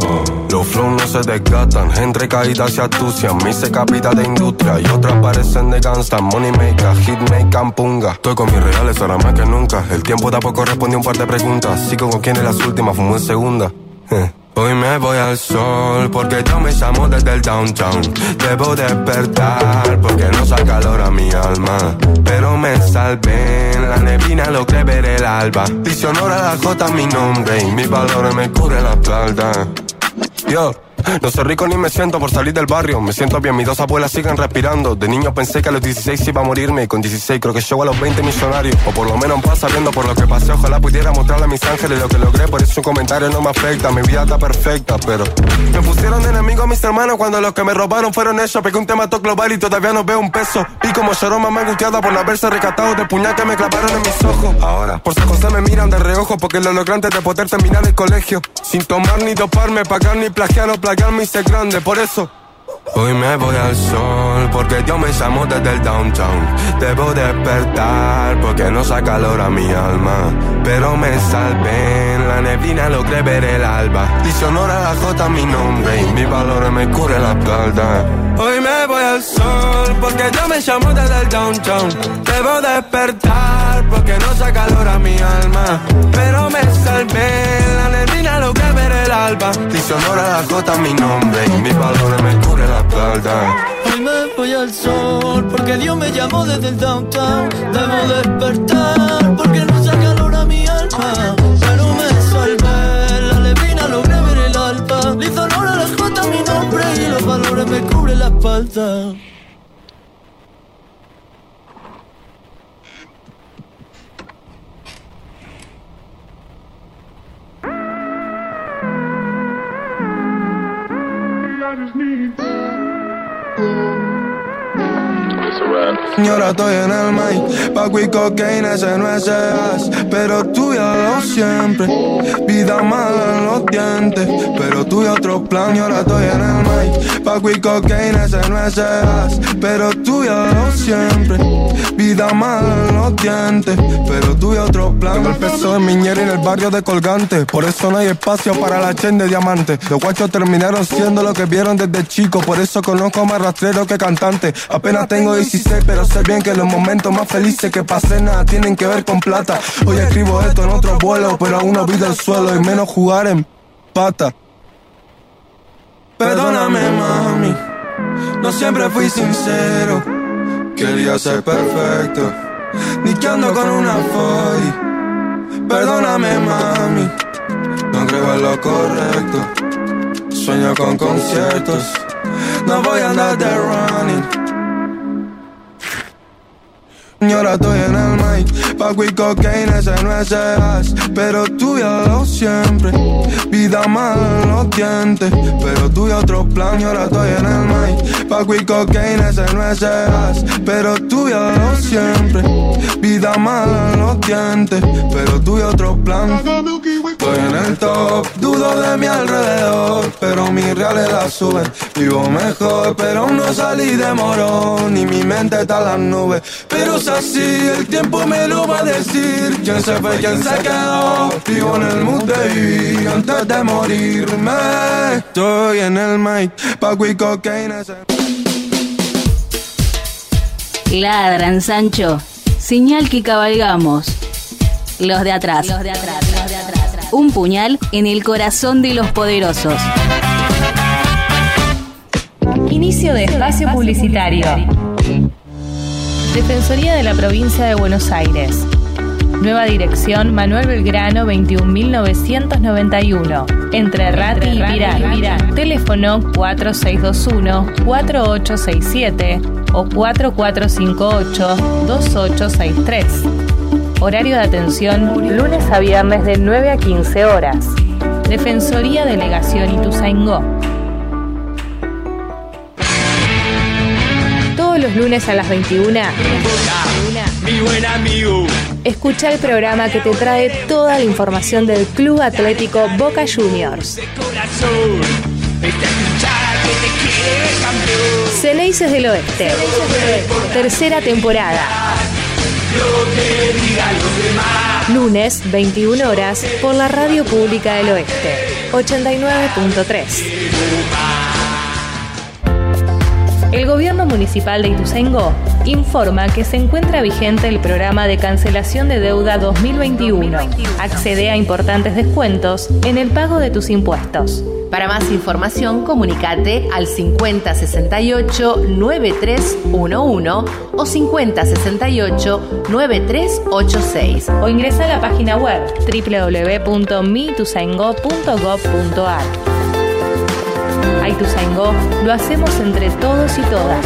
Los flows no se desgatan. Entre caídas se atucian. Me hice capita de industria. Y otras parecen de gangsta. Money maker, hit maker, punga. Estoy con mis reales ahora más que nunca. El tiempo tampoco respondió un par de preguntas. Sigo con quien es las últimas, fumo en segunda. Eh. Hoy me voy al sol porque yo me llamo desde el downtown. Debo despertar porque no saca calor a mi alma. Pero me salvé la neblina, logré ver el alba. Dice a la J mi nombre y mis valores me cubre la espalda. Yo. No soy rico ni me siento por salir del barrio. Me siento bien, mis dos abuelas siguen respirando. De niño pensé que a los 16 iba a morirme. Y con 16 creo que llego a los 20 millonarios. O por lo menos pasa viendo por lo que pasé. Ojalá pudiera mostrarle a mis ángeles lo que logré. Por eso un comentario no me afecta. Mi vida está perfecta, pero. Me pusieron de enemigo a mis hermanos cuando los que me robaron fueron ellos. Pegué un tema todo global y todavía no veo un peso. Y como lloró mamá angustiada por no haberse recatado de puñal que me clavaron en mis ojos. Ahora, por su cosa me miran de reojo porque lo logré antes de poder terminar el colegio. Sin tomar ni doparme, pagar ni plagiar o plagiarme hice grande, por eso. Hoy me voy al sol porque Dios me llamó desde el downtown. Debo despertar porque no saca calor a mi alma. Pero me salvé la neblina, logré ver el alba. Dice honor la J mi nombre y mis valores me cubre la espalda. Hoy me voy al sol porque Dios me llamó desde el downtown. Debo despertar porque no saca calor a mi alma. Pero me salvé la neblina, logré ver el alba. Dice honor a la J mi nombre y mis valores me. Voy al sol porque Dios me llamó desde el downtown. Debo despertar porque no saca calor a mi alma. Pero me salvé, la levina logré ver el alba. Le hizo honor a la J mi nombre y los valores me cubre la espalda. Señora, estoy en el mic. Paco y cocaína, ese no es as. Pero tú ya lo siempre. Vida mala en los dientes. Pero y otro plan. Y ahora estoy en el mic. Paco y cocaína, ese no es as. Pero tú ya lo siempre. Vida mala en los dientes. Pero y otro plan. Tengo el peso de miñera en el barrio de colgante. Por eso no hay espacio para la chen de diamante. Los guachos terminaron siendo lo que vieron desde chico. Por eso conozco más rastrero que cantante. Apenas tengo 17 16, pero sé bien que los momentos más felices que pasé nada tienen que ver con plata. Hoy escribo esto en otro vuelo, pero aún no olvido el suelo y menos jugar en pata. Perdóname, mami, no siempre fui sincero. Quería ser perfecto, ni que ando con una foy. Perdóname, mami, no creo en lo correcto. Sueño con conciertos, no voy a andar de running. Y ahora estoy en el mic, Paco y cocaine, ese no es hash Pero tú ya lo siempre, vida mala en los dientes. Pero tú y otro plan, y ahora estoy en el mic Paco y cocaine, ese no es hash Pero tú ya lo siempre, vida mala en los dientes. Pero tú y otro plan Estoy en el top, dudo de mi alrededor Pero mi realidad sube, vivo mejor Pero aún no salí de morón, y mi mente está en las nubes Pero así, el tiempo me lo va a decir. Quién se fue, quién se quedó. Vivo en el mood de vivir antes de morirme. Estoy en el mic, Paco y cocaína. Ladran, Sancho. Señal que cabalgamos. Los de atrás, los de atrás. Un puñal en el corazón de los poderosos. Inicio de espacio publicitario. Defensoría de la Provincia de Buenos Aires. Nueva dirección Manuel Belgrano 21991. Entre Rati y Pirán. Teléfono 4621-4867 o 4458-2863. Horario de atención lunes a viernes de 9 a 15 horas. Defensoría Delegación Ituzaingó. Todos los lunes a las 21. Mi buen amigo. Escucha el programa que te trae toda la información del Club Atlético Boca Juniors. Ceneices del Oeste. Tercera temporada. Lunes, 21 horas, por la Radio Pública del Oeste. 89.3. El gobierno municipal de Ituzaingó informa que se encuentra vigente el programa de cancelación de deuda 2021. Accede a importantes descuentos en el pago de tus impuestos. Para más información, comunicate al 5068-9311 o 5068-9386 o ingresa a la página web www.mituzaingó.gov.ar. Ituzaingó lo hacemos entre todos y todas.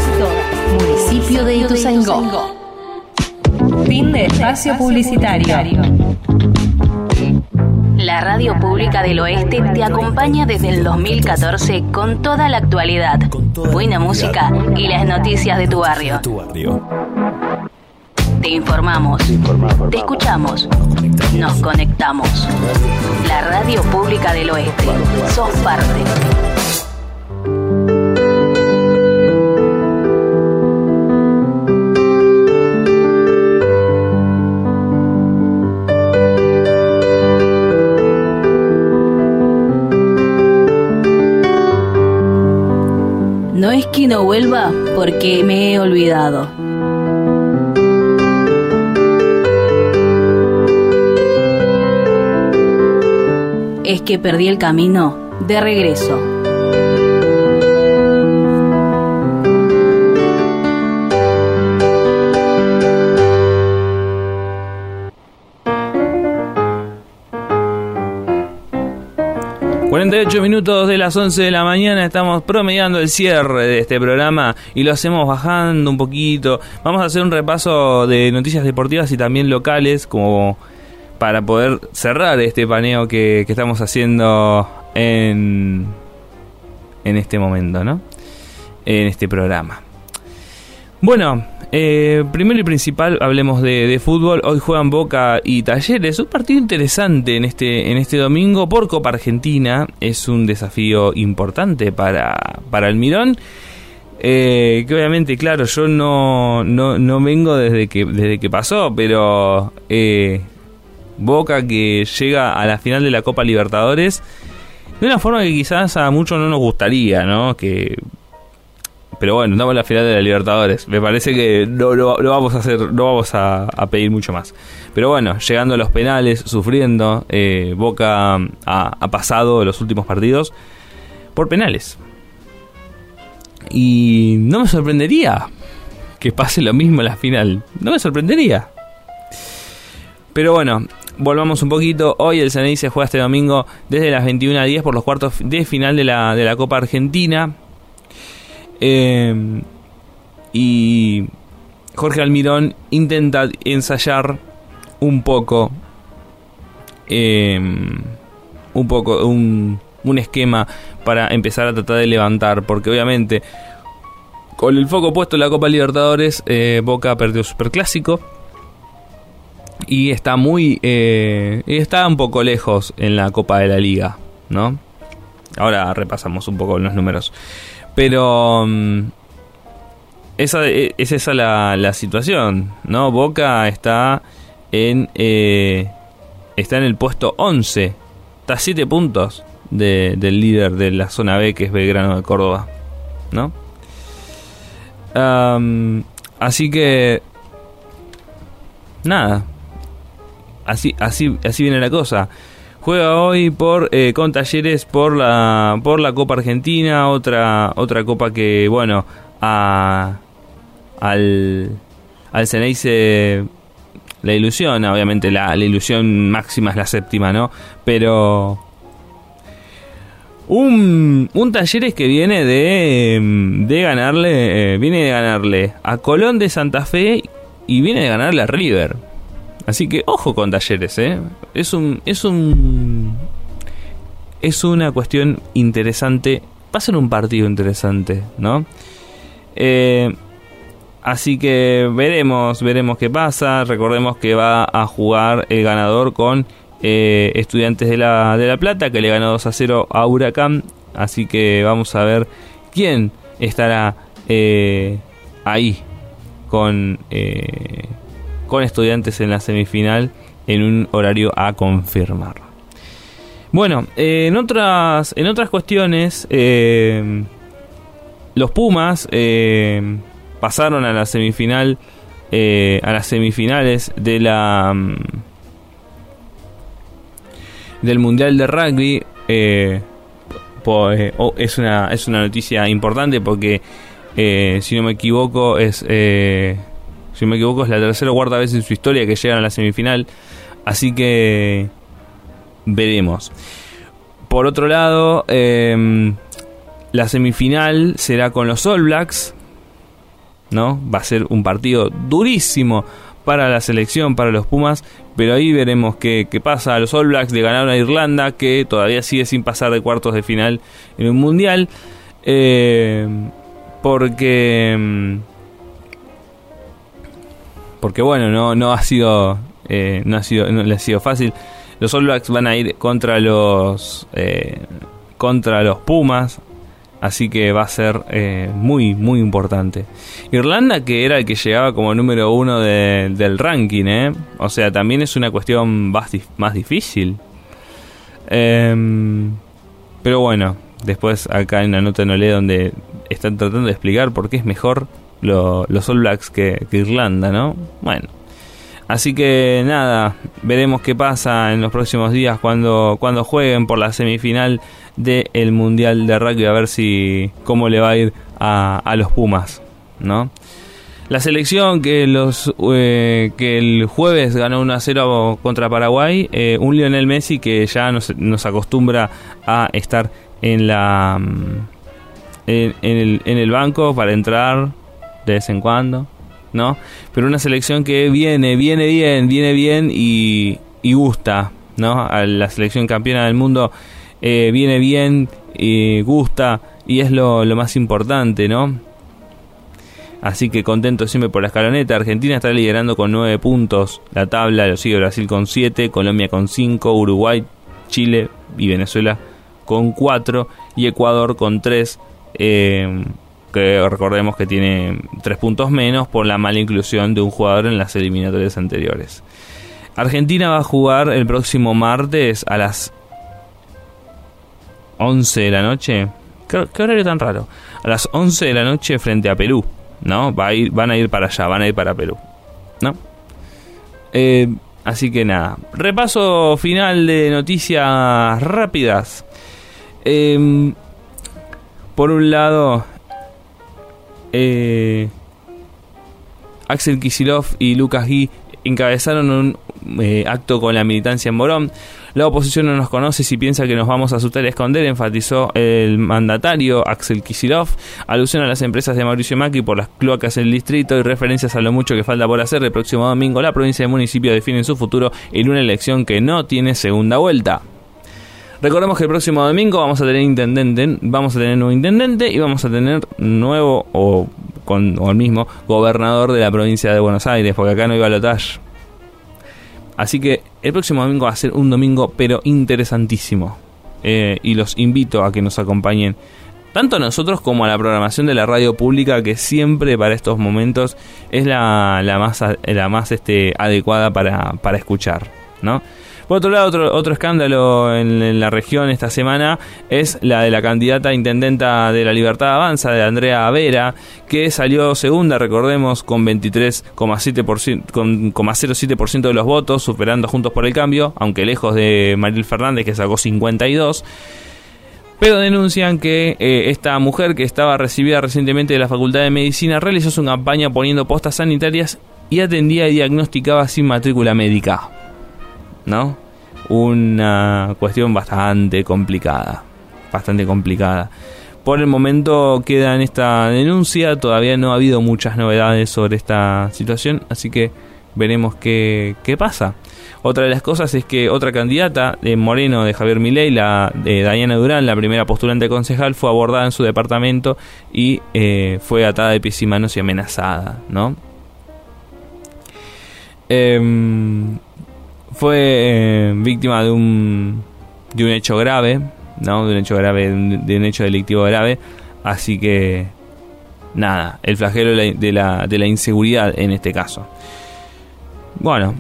Municipio de Ituzaingó. Fin de espacio publicitario. La Radio Pública del Oeste te acompaña desde el 2014 con toda la actualidad, buena música y las noticias de tu barrio. Te informamos, te escuchamos, nos conectamos. La Radio Pública del Oeste. Sos parte. No vuelva porque me he olvidado. Es que perdí el camino de regreso. ...48 minutos de las 11 de la mañana... ...estamos promediando el cierre de este programa... ...y lo hacemos bajando un poquito... ...vamos a hacer un repaso de noticias deportivas... ...y también locales... ...como para poder cerrar este paneo que, que estamos haciendo... ...en... ...en este momento, ¿no? En este programa... Bueno, eh, primero y principal hablemos de, fútbol. Hoy juegan Boca y Talleres. Un partido interesante en este, en este domingo por Copa Argentina. Es un desafío importante para, para el Mirón. Eh, que obviamente, claro, yo no, no, no, vengo desde que, desde que pasó, pero eh, Boca que llega a la final de la Copa Libertadores de una forma que quizás a muchos no nos gustaría, ¿no? Que pero bueno, estamos en la final de la Libertadores. Me parece que no, no, vamos a hacer, no vamos a, pedir mucho más. Pero bueno, llegando a los penales, sufriendo, eh, Boca ha, ha pasado los últimos partidos por penales. Y no me sorprendería que pase lo mismo en la final. No me sorprendería. Pero bueno, volvamos un poquito. Hoy el CNI se juega este domingo desde las 21 a 10 por los cuartos de final de la, de la Copa Argentina. Eh, y Jorge Almirón intenta ensayar un poco. Eh, un poco. Un, un esquema para empezar a tratar de levantar. Porque obviamente. Con el foco puesto en la Copa Libertadores, eh, Boca perdió Superclásico y está muy eh, está un poco lejos en la Copa de la Liga, ¿no? Ahora repasamos un poco los números, pero mm, esa e, es esa la, la situación, ¿no? Boca está en eh, está en el puesto 11, está a 7 puntos de, del líder de la zona B que es Belgrano de Córdoba, ¿no? así que nada, así, así, así viene la cosa. Juega hoy por eh, con Talleres por la por la Copa Argentina, otra otra copa que bueno a, al al Ceneice la ilusión, obviamente la, ilusión máxima es la séptima, ¿no? Pero un, un Talleres que viene de, de ganarle, eh, viene de ganarle a Colón de Santa Fe y viene de ganarle a River. Así que ojo con Talleres, ¿eh? Es un, es un, es una cuestión interesante. Va a ser un partido interesante, ¿no? Eh, así que veremos, veremos qué pasa. Recordemos que va a jugar el ganador con eh, Estudiantes de la, de la Plata, que le ganó 2 a 0 a Huracán. Así que vamos a ver quién estará eh, ahí con con estudiantes en la semifinal en un horario a confirmar. Bueno, eh, en otras en otras cuestiones, eh, los Pumas eh, pasaron a la semifinal, a las semifinales de la mm, del mundial de rugby. Oh, es una es una noticia importante porque si no me equivoco es si me equivoco, es la tercera o cuarta vez en su historia que llegan a la semifinal. Así que veremos. Por otro lado, em, la semifinal será con los All Blacks. ¿No? Va a ser un partido durísimo para la selección, para los Pumas. Pero ahí veremos qué, pasa. Los All Blacks de ganar a Irlanda, que todavía sigue sin pasar de cuartos de final en un mundial. Em, porque em, porque bueno, no, ha sido, eh, no ha sido, no le ha sido fácil. Los All Blacks van a ir contra los, eh, contra los Pumas, así que va a ser eh, muy, muy importante. Irlanda, que era el que llegaba como número uno del ranking, o sea, también es una cuestión más, más difícil. Em, pero bueno, después acá en la nota no lee donde están tratando de explicar por qué es mejor los All Blacks que, Irlanda, ¿no? Bueno. Así que nada, veremos qué pasa en los próximos días cuando, cuando jueguen por la semifinal del Mundial de Rugby, a ver si cómo le va a ir a, los Pumas, ¿no? La selección que los eh, que el jueves ganó 1 a 0 contra Paraguay, eh, un Lionel Messi que ya nos, nos acostumbra a estar en la mm, en, el, en el banco para entrar de vez en cuando, ¿no? Pero una selección que viene, viene bien, viene bien y, y gusta, ¿no? A la selección campeona del mundo eh, viene bien y gusta y es lo, lo más importante, ¿no? Así que contento siempre por la escaloneta. Argentina está liderando con 9 puntos la tabla, lo sigue Brasil con 7, Colombia con 5, Uruguay, Chile y Venezuela con 4 y Ecuador con 3. Eh, que recordemos que tiene tres puntos menos por la mala inclusión de un jugador en las eliminatorias anteriores. Argentina va a jugar el próximo martes a las 11 de la noche. ¿Qué, horario tan raro? A las 11 de la noche frente a Perú, ¿no? Va a ir, van a ir para allá, van a ir para Perú, ¿no? Eh, así que nada, repaso final de noticias rápidas. Eh, por un lado, eh, Axel Kisilov y Lucas Gui encabezaron un eh, acto con la militancia en Morón. La oposición no nos conoce si piensa que nos vamos a asustar y esconder, enfatizó el mandatario Axel Kisilov, alusión a las empresas de Mauricio Macri por las cloacas del distrito y referencias a lo mucho que falta por hacer. El próximo domingo la provincia y el municipio definen su futuro en una elección que no tiene segunda vuelta. Recordemos que el próximo domingo vamos a tener intendente, vamos a tener nuevo intendente y vamos a tener nuevo o con o el mismo gobernador de la provincia de Buenos Aires, porque acá no hay balotaje. Así que el próximo domingo va a ser un domingo pero interesantísimo. Eh, y los invito a que nos acompañen tanto a nosotros como a la programación de la radio pública que siempre para estos momentos es la, la más, la más este, adecuada para, para escuchar, ¿no? Por otro lado, otro, otro escándalo en, la región esta semana es la de la candidata intendenta de la Libertad Avanza, de Andrea Vera, que salió segunda, recordemos, con 23,07% con, 0,07% de los votos, superando Juntos por el Cambio, aunque lejos de Maril Fernández, que sacó 52%. Pero denuncian que eh, esta mujer que estaba recibida recientemente de la Facultad de Medicina realizó su campaña poniendo postas sanitarias y atendía y diagnosticaba sin matrícula médica. ¿No? Una cuestión bastante complicada, bastante complicada. Por el momento queda en esta denuncia, todavía no ha habido muchas novedades sobre esta situación, así que veremos qué, qué pasa. Otra de las cosas es que otra candidata de Moreno, de Javier Milei, la de Diana Durán, la primera postulante concejal, fue abordada en su departamento y eh, fue atada de pies y manos y amenazada, ¿no? Eh, fue eh, víctima de un de un hecho grave, ¿no? De un hecho grave, de un hecho delictivo grave, así que nada, el flagelo de la, de la, inseguridad en este caso. Bueno,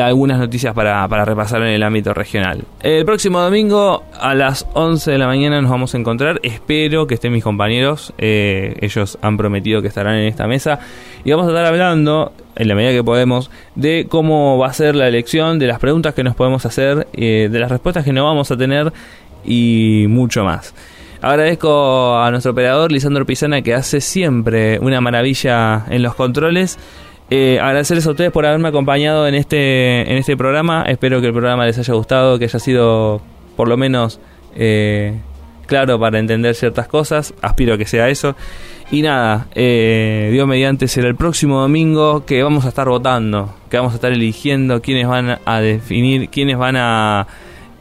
algunas noticias para, para, repasar en el ámbito regional. El próximo domingo a las 11 de la mañana nos vamos a encontrar. Espero que estén mis compañeros. Eh, ellos han prometido que estarán en esta mesa. Y vamos a estar hablando, en la medida que podemos, de cómo va a ser la elección, de las preguntas que nos podemos hacer, eh, de las respuestas que no vamos a tener y mucho más. Agradezco a nuestro operador Lisandro Pizana que hace siempre una maravilla en los controles. Eh, agradecerles a ustedes por haberme acompañado en este, en este programa. Espero que el programa les haya gustado, que haya sido por lo menos eh, claro para entender ciertas cosas. Aspiro a que sea eso. Y nada, eh, Dios mediante será el próximo domingo que vamos a estar votando, que vamos a estar eligiendo quiénes van a definir, quiénes van a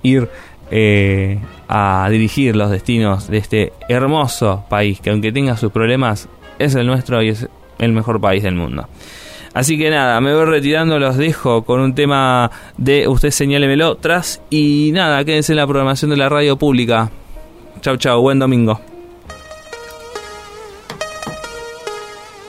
ir eh, a dirigir los destinos de este hermoso país, que aunque tenga sus problemas, es el nuestro y es el mejor país del mundo. Así que nada, me voy retirando, los dejo con un tema de Usted señálemelo tras y nada, quédense en la programación de la radio pública. Chau, chau, buen domingo.